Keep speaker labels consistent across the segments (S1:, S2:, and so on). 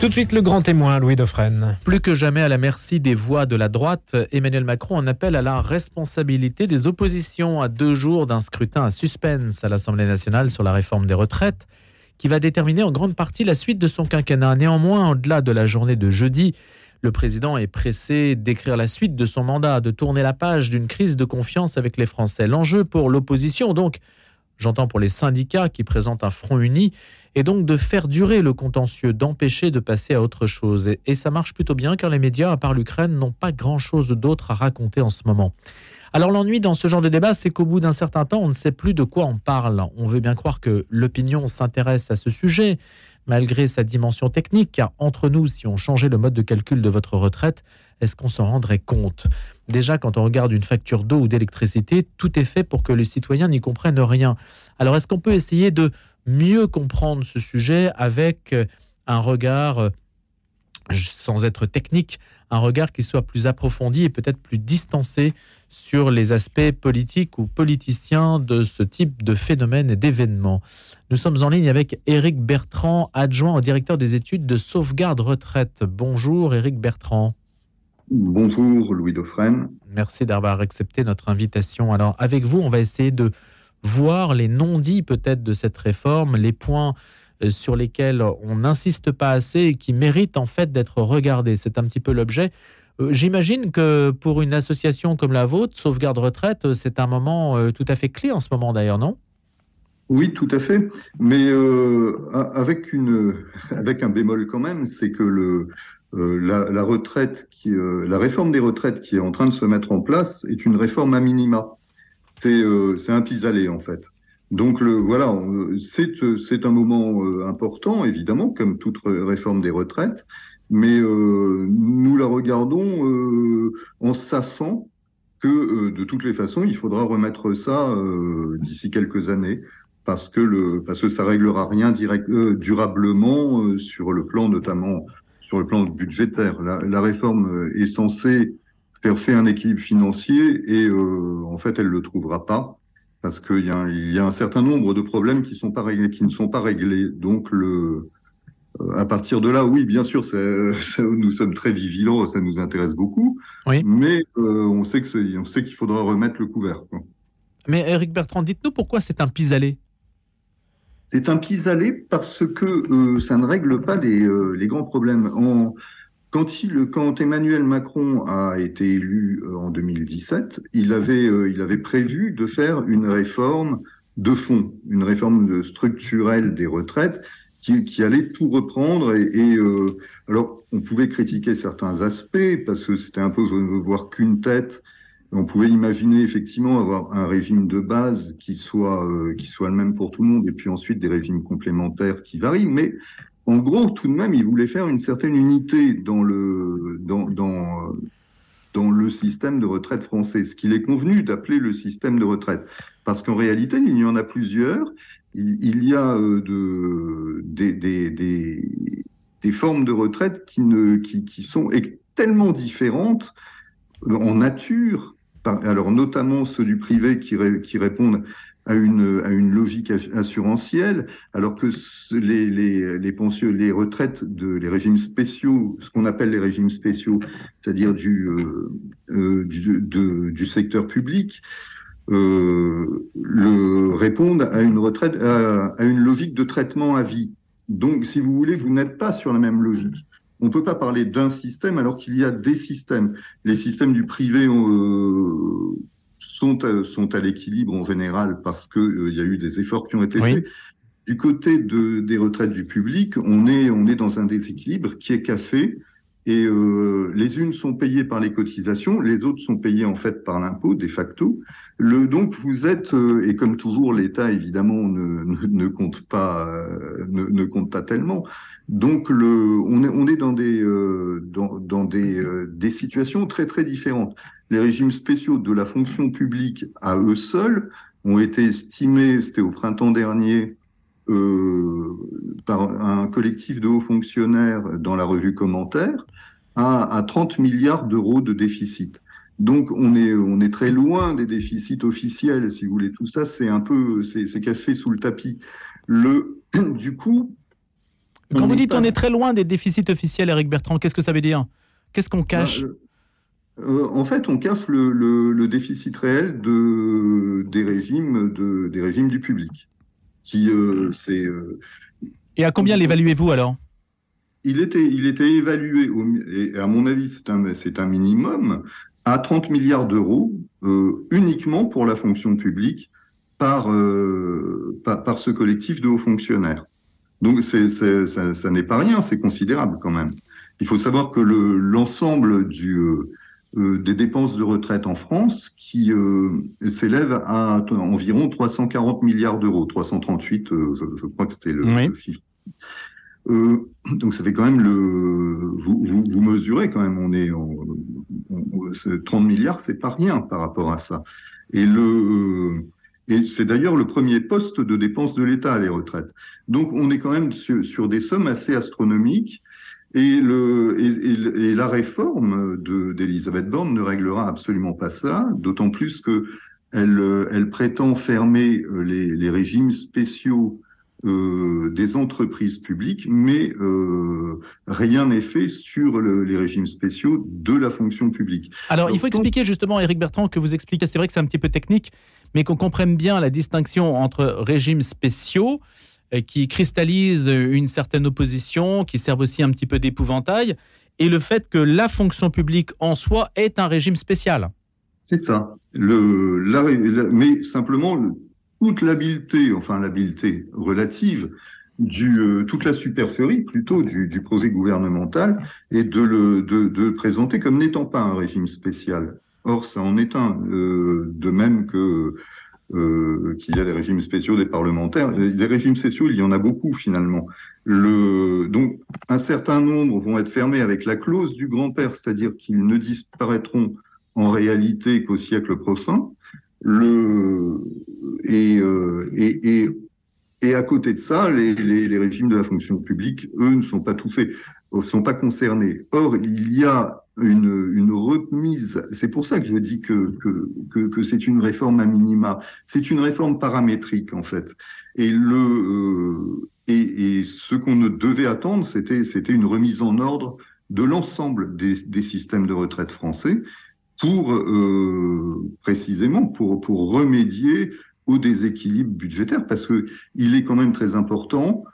S1: Tout de suite, le grand témoin, Louis Dauphren.
S2: Plus que jamais à la merci des voix de la droite, Emmanuel Macron en appelle à la responsabilité des oppositions à deux jours d'un scrutin à suspense à l'Assemblée nationale sur la réforme des retraites, qui va déterminer en grande partie la suite de son quinquennat. Néanmoins, au-delà de la journée de jeudi, le président est pressé d'écrire la suite de son mandat, de tourner la page d'une crise de confiance avec les Français. L'enjeu pour l'opposition, donc, j'entends pour les syndicats qui présentent un front uni, et donc de faire durer le contentieux, d'empêcher de passer à autre chose. Et, ça marche plutôt bien car les médias, à part l'Ukraine, n'ont pas grand-chose d'autre à raconter en ce moment. Alors l'ennui dans ce genre de débat, c'est qu'au bout d'un certain temps, on ne sait plus de quoi on parle. On veut bien croire que l'opinion s'intéresse à ce sujet, malgré sa dimension technique, car entre nous, si on changeait le mode de calcul de votre retraite, est-ce qu'on s'en rendrait compte? Déjà, quand on regarde une facture d'eau ou d'électricité, tout est fait pour que les citoyens n'y comprennent rien. Alors est-ce qu'on peut essayer de mieux comprendre ce sujet avec euh, un regard, euh, sans être technique, un regard qui soit plus approfondi et peut-être plus distancé sur les aspects politiques ou politiciens de ce type de phénomène et d'événement. Nous sommes en ligne avec Éric Bertrand, adjoint au directeur des études de sauvegarde retraite. Bonjour Éric Bertrand.
S3: Bonjour Louis Dauphren.
S2: Merci d'avoir accepté notre invitation. Alors avec vous, on va essayer de voir les non-dits peut-être de cette réforme, les points euh, sur lesquels on n'insiste pas assez et qui méritent en fait d'être regardés. C'est un petit peu l'objet. Euh, j'imagine que pour une association comme la vôtre, Sauvegarde Retraite, euh, c'est un moment tout à fait clé en ce moment d'ailleurs, non?
S3: Oui, tout à fait. Mais avec, une, avec un bémol quand même, c'est que le, la, retraite qui, la réforme des retraites qui est en train de se mettre en place est une réforme à minima c'est euh, un pis-aller en fait. Donc le, voilà, c'est un moment euh, important, évidemment, comme toute réforme des retraites, mais euh, nous la regardons en sachant que de toutes les façons, il faudra remettre ça d'ici quelques années, parce que, le, parce que ça réglera rien direct, durablement sur le plan notamment sur le plan budgétaire. La, la réforme est censée fait un équilibre financier et euh, en fait elle le trouvera pas parce qu'il y, a, il y a un certain nombre de problèmes qui sont pas réglés, qui ne sont pas réglés. Donc le euh, à partir de là, oui, bien sûr, nous sommes très vigilants, ça nous intéresse beaucoup, oui. mais euh, on sait qu'il faudra remettre le couvert.
S2: Mais Eric Bertrand, dites-nous pourquoi c'est un pis-aller?
S3: C'est un pis-aller parce que ça ne règle pas les, les grands problèmes. En, quand, il, quand Emmanuel Macron a été élu euh, en 2017, il avait, euh, il avait prévu de faire une réforme de fond, une réforme structurelle des retraites qui, qui allait tout reprendre. Et, et euh, alors, on pouvait critiquer certains aspects parce que c'était un peu je ne veux voir qu'une tête. On pouvait imaginer effectivement avoir un régime de base qui soit qui soit le même pour tout le monde et puis ensuite des régimes complémentaires qui varient. Mais en gros, tout de même, il voulait faire une certaine unité dans le, système de retraite français, ce qu'il est convenu d'appeler le système de retraite. Parce qu'en réalité, il y en a plusieurs. Il, y a euh, de, des, des, formes de retraite qui, ne, sont tellement différentes en nature, alors notamment ceux du privé qui, qui répondent à une, à une logique assurantielle, alors que les, les, les retraites de les régimes spéciaux, ce qu'on appelle les régimes spéciaux, c'est-à-dire du, euh, euh du, secteur public, euh, répondent à une retraite, à, une logique de traitement à vie. Donc, si vous voulez, vous n'êtes pas sur la même logique. On ne peut pas parler d'un système alors qu'il y a des systèmes. Les systèmes du privé ont, sont, à, sont à l'équilibre en général parce qu'il euh, y a eu des efforts qui ont été faits. Du côté de, des retraites du public, on est, on est dans un déséquilibre qui est café et euh, les unes sont payées par les cotisations, les autres sont payées en fait par l'impôt de facto. Le, donc vous êtes euh, et comme toujours l'État évidemment ne, ne, compte pas euh, ne, ne, compte pas tellement. Donc le, on est on est dans des euh, dans, dans des, des situations très très différentes. Les régimes spéciaux de la fonction publique à eux seuls ont été estimés, c'était au printemps dernier, euh, par un collectif de hauts fonctionnaires dans la revue Commentaire, à, à 30 milliards d'euros de déficit. Donc on est, on est très loin des déficits officiels, si vous voulez. Tout ça, c'est un peu, c'est caché sous le tapis. Le, du coup,
S2: Quand vous dites on est très loin des déficits officiels, Eric Bertrand, qu'est-ce que ça veut dire? Qu'est-ce qu'on cache?
S3: En fait, on cache le, déficit réel de, des, régimes, de, des régimes du public. Qui, c'est,
S2: Et à combien l'évaluez-vous alors?
S3: Il était, il était évalué, et à mon avis, c'est un, c'est un minimum, à 30 milliards d'euros euh, uniquement pour la fonction publique par, euh, par, ce collectif de hauts fonctionnaires. Donc c'est, c'est, ça, ça n'est pas rien, c'est considérable quand même. Il faut savoir que le, l'ensemble du, euh, euh des dépenses de retraite en France qui euh, s'élève à environ 340 milliards d'euros, 338, je, je, crois que c'était le, le chiffre euh, donc ça fait quand même le, vous, vous, vous mesurez quand même, on est, en, 30 milliards, c'est pas rien par rapport à ça. Et le, et c'est d'ailleurs le premier poste de dépense de l'État, les retraites. Donc on est quand même sur, sur des sommes assez astronomiques. Et, le, et, et la réforme d'Elisabeth Borne ne réglera absolument pas ça, d'autant plus que elle, elle prétend fermer les, les régimes spéciaux euh, des entreprises publiques, mais euh, rien n'est fait sur les régimes spéciaux de la fonction publique.
S2: Alors, il faut expliquer justement, Éric Bertrand, que vous expliquez, c'est vrai que c'est un petit peu technique, mais qu'on comprenne bien la distinction entre régimes spéciaux euh, qui cristallisent une certaine opposition, qui servent aussi un petit peu d'épouvantail, et le fait que la fonction publique en soi est un régime spécial.
S3: C'est ça. Mais simplement, toute l'habileté, enfin l'habileté relative, du, euh, toute la supercherie plutôt du, projet gouvernemental et de le de présenter comme n'étant pas un régime spécial. Or, ça en est un, euh, de même que euh, qu'il y a des régimes spéciaux des parlementaires. Des régimes spéciaux, il y en a beaucoup finalement. Le, donc, un certain nombre vont être fermés avec la clause du grand-père, c'est-à-dire qu'ils ne disparaîtront en réalité qu'au siècle prochain. Euh, et, à côté de ça, les, régimes de la fonction publique, eux, ne sont pas touchés, ne sont pas concernés. Or, il y a une, remise. C'est pour ça que je dis que, que, que, c'est une réforme à minima. C'est une réforme paramétrique, en fait. Et le euh, et, ce qu'on ne devait attendre, c'était une remise en ordre de l'ensemble des, des systèmes de retraite français pour euh, précisément pour, pour remédier au déséquilibre budgétaire, parce que il est quand même très important.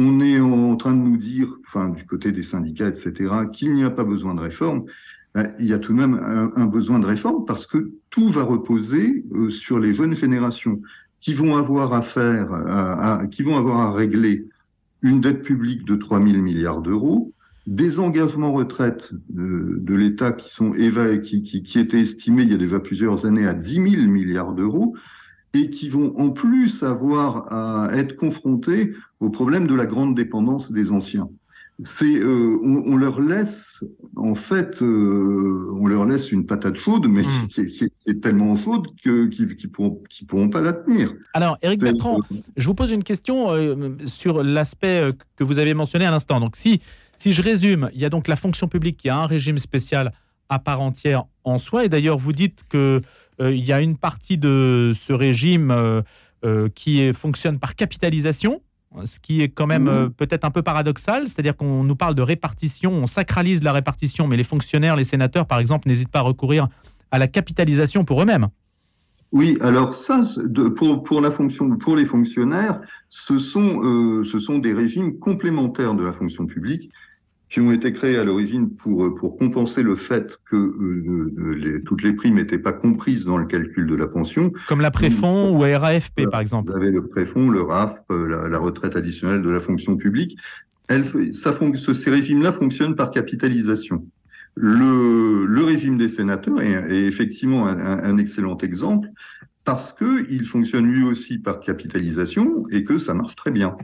S3: On est en train de nous dire, enfin du côté des syndicats, etc., qu'il n'y a pas besoin de réforme. Ben, il y a tout de même un, besoin de réforme parce que tout va reposer euh, sur les jeunes générations qui vont avoir à faire, qui vont avoir à régler une dette publique de 3 000 milliards d'euros, des engagements retraite de, de l'État qui sont qui, qui, qui, étaient estimés il y a déjà plusieurs années à 10 000 milliards d'euros et qui vont en plus avoir à être confrontés au problème de la grande dépendance des anciens. C'est, euh, on, on, leur laisse, en fait, euh, on leur laisse une patate chaude, mais mmh. qui, qui, est tellement chaude que qui, qui pourront, pas la tenir.
S2: Alors, Éric Bertrand, je vous pose une question euh, sur l'aspect euh, que vous avez mentionné à l'instant. Donc, si si je résume, il y a donc la fonction publique qui a un régime spécial à part entière en soi. Et d'ailleurs, vous dites qu'il euh, y a une partie de ce régime euh, euh, qui fonctionne par capitalisation, ce qui est quand même mmh. peut-être un peu paradoxal. C'est-à-dire qu'on nous parle de répartition, on sacralise la répartition, mais les fonctionnaires, les sénateurs, par exemple, n'hésitent pas à recourir à la capitalisation pour eux-mêmes.
S3: Oui, alors ça, pour, pour, la fonction, pour les fonctionnaires, ce sont, ce sont des régimes complémentaires de la fonction publique qui ont été créés à l'origine pour, pour compenser le fait que euh, euh, les, toutes les primes n'étaient pas comprises dans le calcul de la pension.
S2: Comme la préfond ou RAFP, par exemple.
S3: Vous avez le préfond, le RAF, la, la, retraite additionnelle de la fonction publique. Elle, ça, ces régimes-là fonctionnent par capitalisation. Le, le régime des sénateurs est, est effectivement un, un, excellent exemple parce qu'il fonctionne lui aussi par capitalisation et que ça marche très bien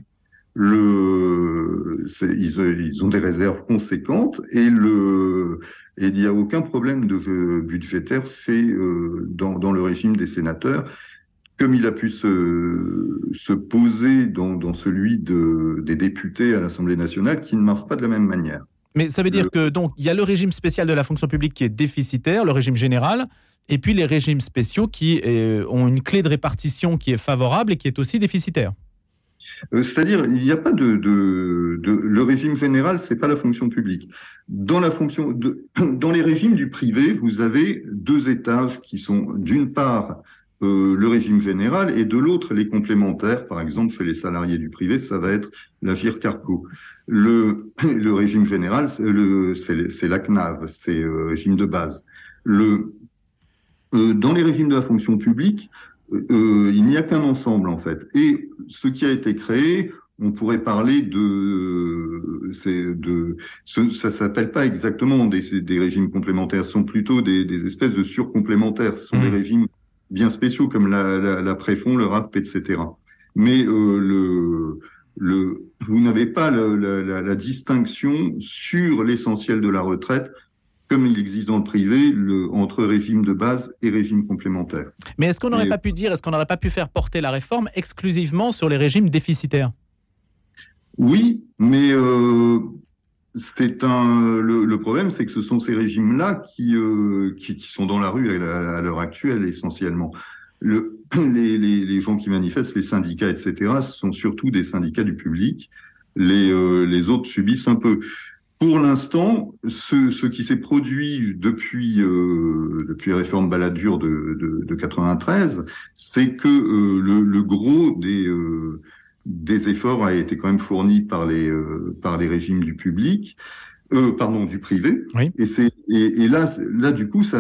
S3: le, ils, ils, ont des réserves conséquentes et, le, et il n'y a aucun problème de budgétaire fait euh, dans, dans, le régime des sénateurs, comme il a pu se, se poser dans, dans celui de, des députés à l'Assemblée nationale, qui ne marche pas de la même manière.
S2: Mais ça veut dire que donc il y a le régime spécial de la fonction publique qui est déficitaire, le régime général, et puis les régimes spéciaux qui euh, ont une clé de répartition qui est favorable et qui est aussi déficitaire.
S3: C'est-à-dire, il n'y a pas de, de, de, le régime général, c'est pas la fonction publique. Dans la fonction, de, dans les régimes du privé, vous avez deux étages qui sont d'une part euh, le régime général et de l'autre les complémentaires. Par exemple, chez les salariés du privé, ça va être la GIR-CARCO. Le, le régime général, c'est la CNAV, c'est le euh, régime de base. Le, euh, dans les régimes de la fonction publique, euh, il n'y a qu'un ensemble en fait. Et ce qui a été créé, on pourrait parler de, c'est de, ça s'appelle pas exactement des, des, régimes complémentaires, ce sont plutôt des, des espèces de surcomplémentaires. Ce sont des mmh. régimes bien spéciaux comme la, la, la préfond, le RAP, etc. Mais euh, le, le, vous n'avez pas la, la, distinction sur l'essentiel de la retraite comme il existe dans le privé, le, entre régime de base et régime complémentaire.
S2: Mais est-ce qu'on n'aurait pas pu dire, est-ce qu'on n'aurait pas pu faire porter la réforme exclusivement sur les régimes déficitaires?
S3: Oui, mais euh, c'est un. Le, problème, c'est que ce sont ces régimes-là qui, euh, qui, sont dans la rue à, l'heure actuelle essentiellement. Le, les, les, les, gens qui manifestent, les syndicats, etc., ce sont surtout des syndicats du public. Les, euh, les autres subissent un peu. Pour l'instant, ce, ce, qui s'est produit depuis euh, depuis la réforme Balladur de, de, de 93, c'est que euh, le, le, gros des euh, des efforts a été quand même fourni par les euh, par les régimes du public, pardon du privé. Oui. Et c'est et, et, là là du coup ça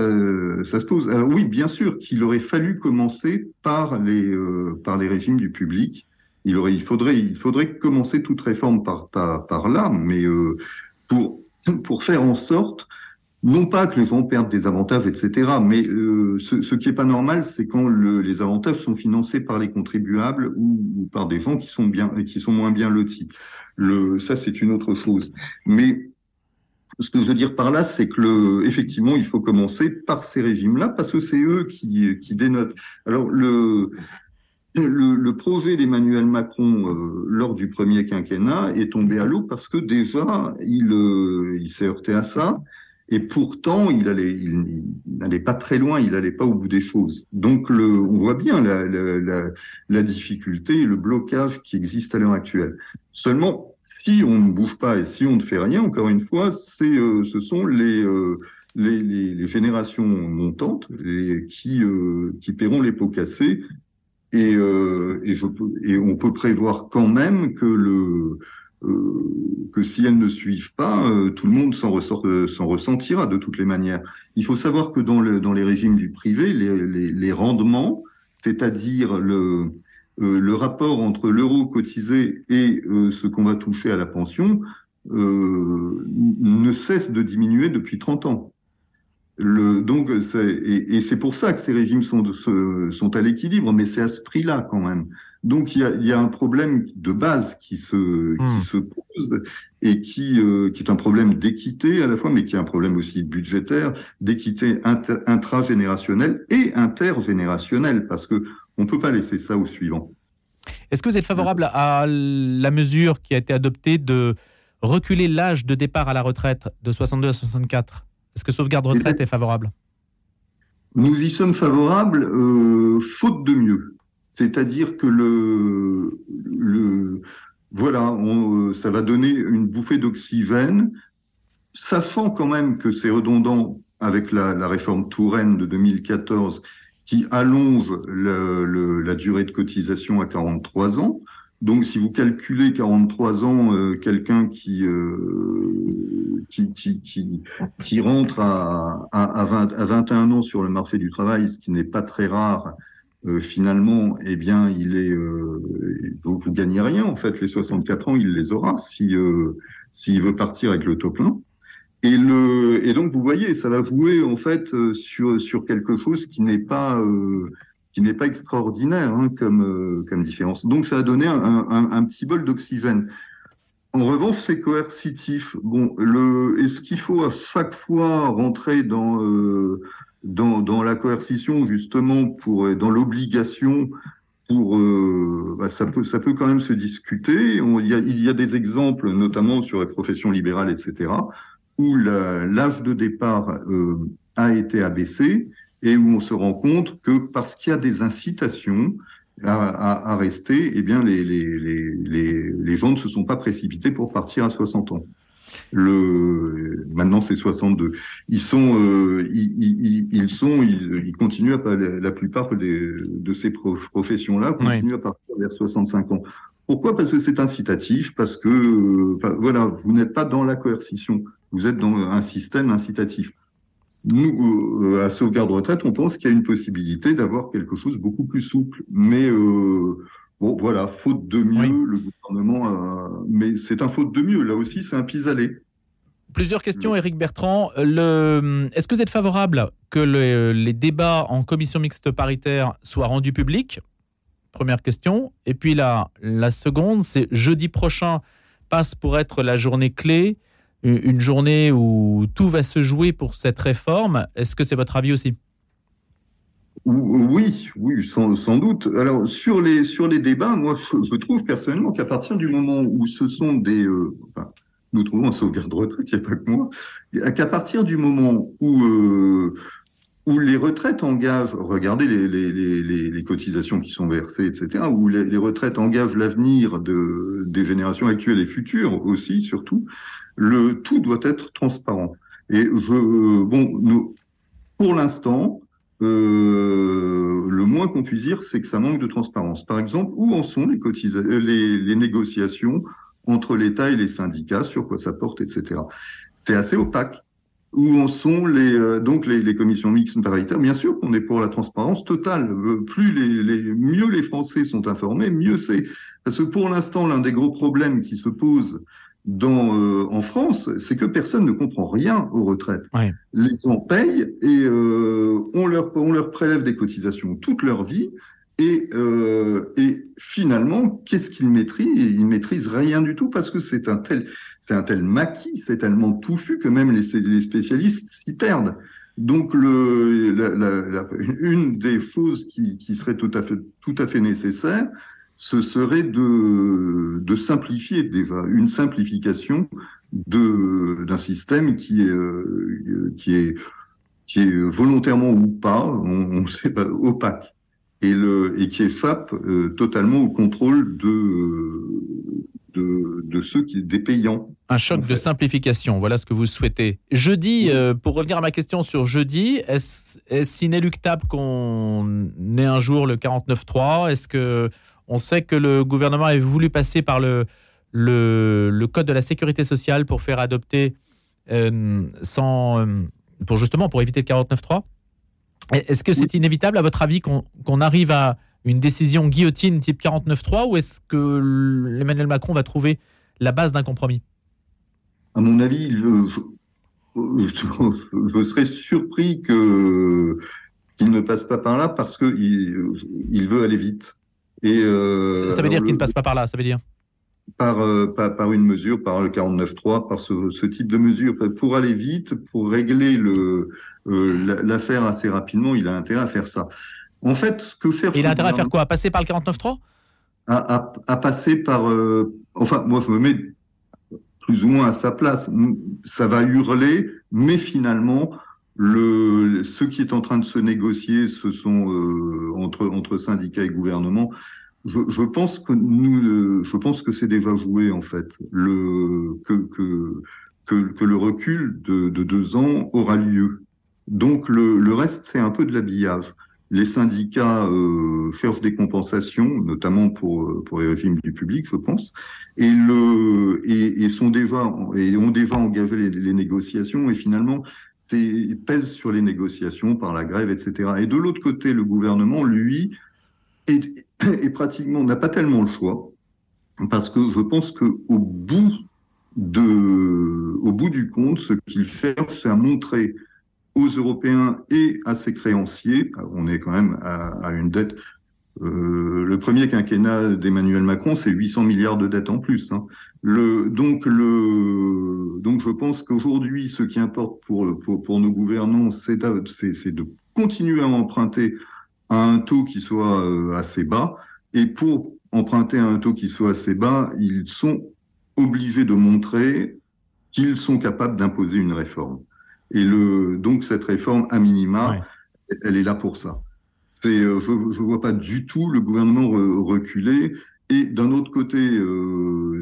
S3: ça se pose. Alors oui, bien sûr qu'il aurait fallu commencer par les par les régimes du public. Il aurait il faudrait il faudrait commencer toute réforme par par, par là, mais pour, faire en sorte, non pas que les gens perdent des avantages, etc., mais euh, ce, qui est pas normal, c'est quand le, les avantages sont financés par les contribuables ou, par des gens qui sont bien, qui sont moins bien lotis. Le, ça, c'est une autre chose. Mais ce que je veux dire par là, c'est que effectivement, il faut commencer par ces régimes-là parce que c'est eux qui, qui dénotent. Alors le, le, le, projet d'Emmanuel Macron euh, lors du premier quinquennat est tombé à l'eau parce que déjà il, euh, il s'est heurté à ça et pourtant il allait il, n'allait pas très loin, il allait pas au bout des choses. Donc le, on voit bien la, la, la, difficulté et le blocage qui existe à l'heure actuelle. Seulement si on ne bouge pas et si on ne fait rien, encore une fois, c'est euh, ce sont les les, les, les, générations montantes qui, qui paieront les pots cassés et, euh, et, on peut prévoir quand même que euh, si elles ne suivent pas, euh, tout le monde s'en s'en ressentira de toutes les manières. Il faut savoir que dans, le, dans les régimes du privé, les rendements, c'est-à-dire le, le rapport entre l'euro cotisé et ce qu'on va toucher à la pension, ne cesse de diminuer depuis 30 ans. Le, donc, et, et c'est pour ça que ces régimes sont, de, sont à l'équilibre, mais c'est à ce prix-là quand même. Donc, il y a, il y a un problème de base qui se, qui hmm. se pose et qui, euh, qui est un problème d'équité à la fois, mais qui est un problème aussi budgétaire, d'équité intragénérationnelle et intergénérationnelle, parce que on peut pas laisser ça au suivant.
S2: Est-ce que vous êtes favorable à la mesure qui a été adoptée de reculer l'âge de départ à la retraite de 62 à 64 est-ce que sauvegarde retraite est favorable?
S3: Nous y sommes favorables, euh, faute de mieux. C'est-à-dire que le, le voilà, on, euh, ça va donner une bouffée d'oxygène, sachant quand même que c'est redondant avec la, la, réforme Touraine de 2014 qui allonge le, le, la durée de cotisation à 43 ans. Donc, si vous calculez 43 ans, euh, quelqu'un qui, euh, qui, qui, qui, qui, rentre à, à, 20, à 21 ans sur le marché du travail, ce qui n'est pas très rare, euh, finalement, eh bien, il est, euh, vous, vous gagnez rien. En fait, les 64 ans, il les aura si euh, s'il veut partir avec le taux plein. Et, le, et donc, vous voyez, ça va jouer en fait sur, sur quelque chose qui n'est pas qui n'est pas extraordinaire hein, comme, euh, comme différence. Donc ça a donné un, un, petit bol d'oxygène. En revanche, c'est coercitif. Bon, le, est-ce qu'il faut à chaque fois rentrer dans, euh, dans, dans la coercition justement pour dans l'obligation pour euh, bah, ça peut ça peut quand même se discuter. Il, y a, il y a des exemples, notamment sur les professions libérales, etc., où l'âge de départ euh, a été abaissé et où on se rend compte que parce qu'il y a des incitations, à, rester, eh bien, les, les, les, les, gens ne se sont pas précipités pour partir à 60 ans. Le, maintenant, c'est 62. Ils sont, euh, ils, ils, sont, ils, continuent à la plupart de ces professions-là continuent à partir vers 65 ans. Pourquoi? Parce que c'est incitatif, parce que, voilà, vous n'êtes pas dans la coercition, vous êtes dans un système incitatif. Nous, euh, à Sauvegarde Retraite, on pense qu'il y a une possibilité d'avoir quelque chose beaucoup plus souple. Mais euh, bon, voilà, faute de mieux, le gouvernement a... Mais c'est un faute de mieux. Là aussi, c'est un pis-aller.
S2: Plusieurs questions, Éric Bertrand. Le... Est-ce que vous êtes favorable que les débats en commission mixte paritaire soient rendus publics? Première question. Et puis la, la seconde, c'est jeudi prochain passe pour être la journée clé une journée où tout va se jouer pour cette réforme. Est-ce que c'est votre avis aussi?
S3: Oui, oui, sans, doute. Alors sur les sur les débats, moi je, trouve personnellement qu'à partir du moment où ce sont des, euh, nous trouvons un sauvegarde retraite, il n'y a pas que moi, qu'à partir du moment où euh, où les retraites engagent, regardez les, les, les, cotisations qui sont versées, etc., où les, retraites engagent l'avenir de, des générations actuelles et futures aussi, surtout, le tout doit être transparent. Et je, bon, pour l'instant, euh, le moins qu'on puisse dire, c'est que ça manque de transparence. Par exemple, où en sont les, les, les négociations entre l'État et les syndicats, sur quoi ça porte, etc. C'est assez opaque. Où en sont les euh, donc les, commissions mixtes paritaires? Bien sûr qu'on est pour la transparence totale. Euh, plus les, mieux les Français sont informés, mieux c'est. Parce que pour l'instant, l'un des gros problèmes qui se posent dans, euh, en France, c'est que personne ne comprend rien aux retraites. Les gens payent et euh, on, leur, on leur prélève des cotisations toute leur vie. Et, euh, et finalement, qu'est-ce qu'ils maîtrisent? Ils maîtrisent rien du tout parce que c'est un tel, c'est un tel maquis, c'est tellement touffu que même les, les spécialistes s'y perdent. Donc, le, la, la, une des choses qui, qui serait tout à fait, tout à fait nécessaire, ce serait de, de simplifier déjà, une simplification d'un système qui est, euh, qui, est, qui est volontairement ou pas, on ne sait pas, opaque, et, le, et qui échappe euh, totalement au contrôle de, de, de, ceux qui, des payants.
S2: Un choc de simplification, voilà ce que vous souhaitez. Jeudi, euh, pour revenir à ma question sur jeudi, est-ce est inéluctable qu'on ait un jour le 49.3 Est-ce que on sait que le gouvernement avait voulu passer par le, le, code de la sécurité sociale pour faire adopter euh, sans, euh, pour justement pour éviter le 49.3. Est-ce que c'est inévitable, à votre avis, qu'on arrive à une décision guillotine type 49.3 ou est-ce que Emmanuel Macron va trouver la base d'un compromis?
S3: À mon avis, je, je, serais surpris qu'il ne passe pas par là parce qu'il il veut aller vite.
S2: Euh, ça, veut dire qu'il ne passe pas par là, ça veut dire
S3: par, euh, par, une mesure, par le 49.3, par ce, type de mesure. Pour aller vite, pour régler le, euh, l'affaire assez rapidement, il a intérêt à faire ça. En fait, ce que faire.
S2: il a intérêt à faire quoi? À passer par le 49.3
S3: à, à, passer par. enfin, moi, je me mets plus ou moins à sa place. Ça va hurler, mais finalement, le, ce qui est en train de se négocier, ce sont euh, entre, entre syndicats et gouvernement. Je, je, pense que nous, euh, je pense que c'est déjà joué en fait. Le, que, que, que, que le recul de, de, deux ans aura lieu. Donc le, le reste, c'est un peu de l'habillage. Les syndicats euh, cherchent des compensations, notamment pour, pour les régimes du public, je pense, et, le, et, et sont déjà, et ont déjà engagé les, les négociations. Et finalement, pèse sur les négociations par la grève, etc. Et de l'autre côté, le gouvernement, lui, est, pratiquement n'a pas tellement le choix, parce que je pense que au bout de, au bout du compte, ce qu'il cherche, c'est à montrer aux Européens et à ses créanciers, on est quand même à une dette euh, le premier quinquennat d'Emmanuel Macron, c'est 800 milliards de dettes en plus. Hein. Le, donc, le, donc, je pense qu'aujourd'hui, ce qui importe pour, pour, pour nos gouvernants, c'est de continuer à emprunter à un taux qui soit euh, assez bas. Et pour emprunter à un taux qui soit assez bas, ils sont obligés de montrer qu'ils sont capables d'imposer une réforme. Et le, donc, cette réforme, à minima, elle est là pour ça. C'est, je ne vois pas du tout le gouvernement reculer. Et d'un autre côté,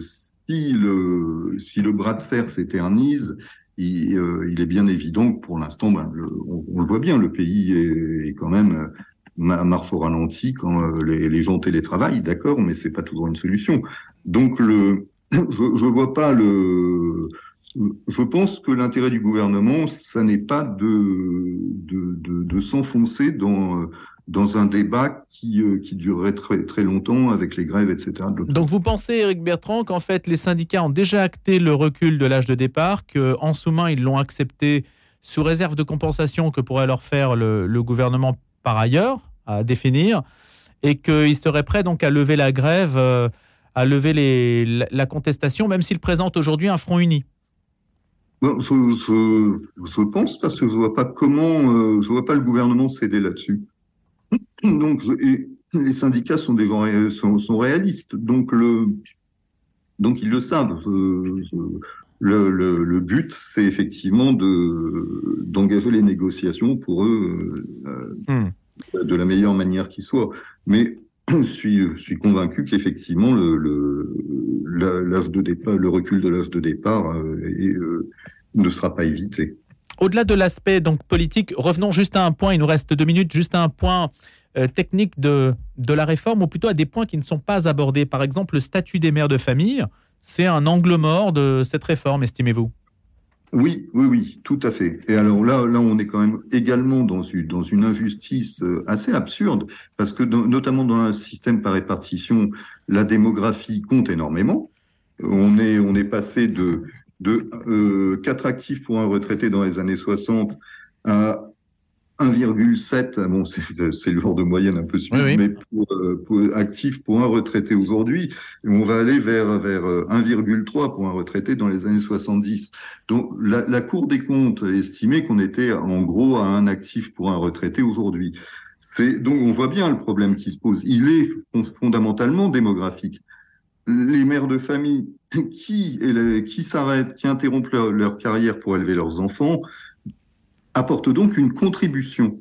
S3: si, le, si le bras de fer s'éternise, il, il, est bien évident que pour l'instant, ben, on, le voit bien, le pays est, est quand même marche au ralenti quand euh, les, les, gens télétravaillent, d'accord, mais c'est pas toujours une solution. Donc le, je, je vois pas le, je pense que l'intérêt du gouvernement, ça n'est pas de, de, de, de s'enfoncer dans dans un débat qui, euh, qui durerait très, très longtemps avec les grèves, etc.
S2: Donc vous pensez, Eric Bertrand, qu'en fait les syndicats ont déjà acté le recul de l'âge de départ, qu'en sous-main ils l'ont accepté sous réserve de compensation que pourrait leur faire le, le gouvernement par ailleurs à définir et qu'il serait prêt donc à lever la grève, euh, à lever les, la, contestation, même s'il présente aujourd'hui un front uni?
S3: je, pense parce que je vois pas comment, euh, je vois pas le gouvernement céder là-dessus. Donc, et les syndicats sont des sont, sont, réalistes, donc le, donc ils le savent. le, le, le, but, c'est effectivement de d'engager les négociations pour eux. Euh, hmm de la meilleure manière qui soit. Mais je suis, je suis convaincu qu'effectivement, le, le, de départ, le recul de l'âge de départ euh, euh, ne sera pas évité.
S2: Au-delà de l'aspect donc politique, revenons juste à un point, il nous reste deux minutes, juste à un point euh, technique de, de la réforme, ou plutôt à des points qui ne sont pas abordés. Par exemple, le statut des mères de famille, c'est un angle mort de cette réforme, estimez-vous?
S3: Oui, oui, oui, tout à fait. Et alors là, là, on est quand même également dans une, dans une injustice euh, assez absurde, parce que notamment dans un système par répartition, la démographie compte énormément. On est, on est passé de, de euh, 4 actifs pour un retraité dans les années 60 à 1,7, bon, c'est lourd de moyenne un peu oui, mais pour, euh, pour, actif pour un retraité aujourd'hui, on va aller vers, vers 1,3 euh, pour un retraité dans les années 70. Donc la, la Cour des comptes estimait qu'on était en gros à un actif pour un retraité aujourd'hui. C'est donc on voit bien le problème qui se pose. Il est fondamentalement démographique. Les mères de famille qui, s'arrêtent, qui interrompent leur, leur carrière pour élever leurs enfants, apporte donc une contribution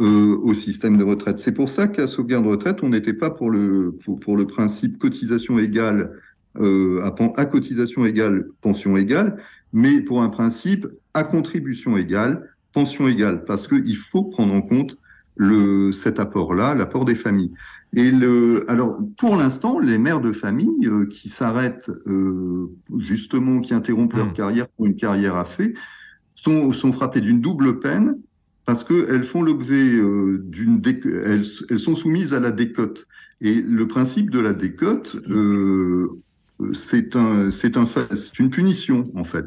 S3: euh, au système de retraite. C'est pour ça qu'à sauvegarde de retraite, on n'était pas pour le, principe cotisation égale euh, à, à, cotisation égale, pension égale, mais pour un principe à contribution égale, pension égale, parce qu'il faut prendre en compte le, cet apport-là, l'apport des familles. Et le, alors, pour l'instant, les mères de famille euh, qui s'arrêtent, euh, justement, qui interrompent leur mmh. carrière pour une carrière à fait, sont, sont frappées d'une double peine parce qu'elles font l'objet euh, d'une elles, elles, sont soumises à la décote. Et le principe de la décote, euh, c'est un, c'est un, c'est une punition en fait,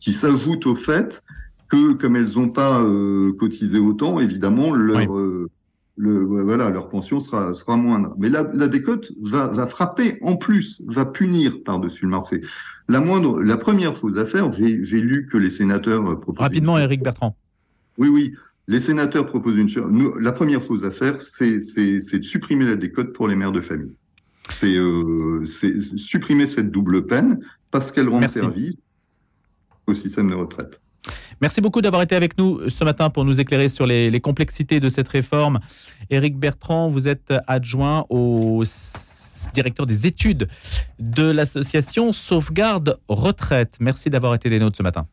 S3: qui s'ajoute au fait que comme elles n'ont pas euh, cotisé autant, évidemment leur euh, le, voilà, leur pension sera, sera moindre. Mais la, la décote va, va frapper en plus, va punir par-dessus le marché. La moindre, la première chose à faire, j'ai lu que les sénateurs
S2: proposent. Rapidement, Éric Bertrand.
S3: Oui, oui. Les sénateurs proposent une chose. La première chose à faire, c'est de supprimer la décote pour les mères de famille. C'est euh, supprimer cette double peine parce qu'elle rend service au système de retraite.
S2: Merci beaucoup d'avoir été avec nous ce matin pour nous éclairer sur les, complexités de cette réforme. Éric Bertrand, vous êtes adjoint au directeur des études de l'association Sauvegarde Retraite. Merci d'avoir été des nôtres ce matin.